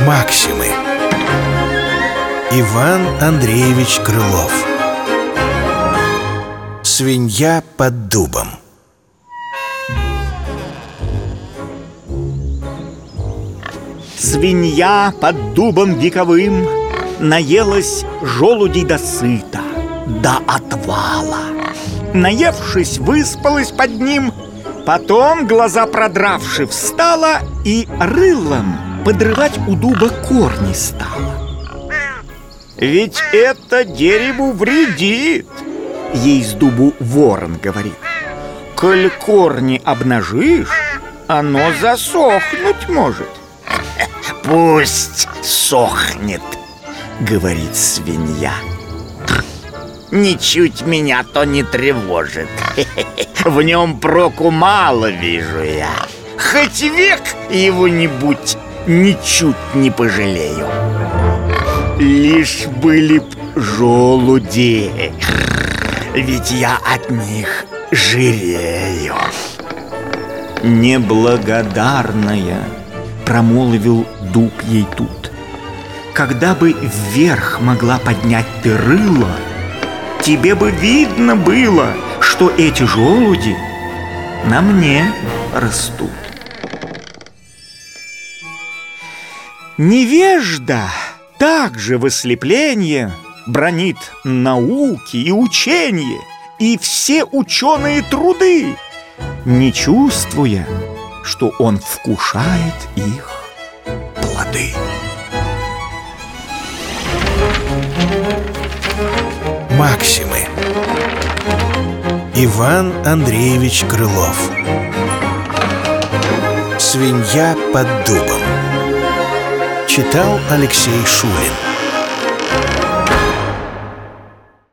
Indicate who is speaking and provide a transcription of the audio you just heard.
Speaker 1: Максимы. Иван Андреевич Крылов. Свинья под дубом.
Speaker 2: Свинья под дубом вековым Наелась желудей до сыта, до отвала Наевшись, выспалась под ним. Потом, глаза продравши, встала И рылом подрывать у дуба корни стала. Ведь это дереву вредит! Ей с дубу ворон говорит. Коль корни обнажишь, оно засохнуть может
Speaker 3: Пусть сохнет, говорит свинья. Ничуть меня то не тревожит. В нем проку мало вижу я. Хоть век его-нибудь ничуть не пожалею. Лишь были б желуди, ведь я от них жирею.
Speaker 2: Неблагодарная Промолвил дуб ей тут Когда бы вверх могла поднять ты рыло Тебе бы видно было, что эти желуди на мне растут Невежда также в ослеплении бронит науки и учение И все ученые труды, не чувствуя, что он вкушает их плоды.
Speaker 1: Максимы. Иван Андреевич Крылов. Свинья под дубом Читал Алексей Шулин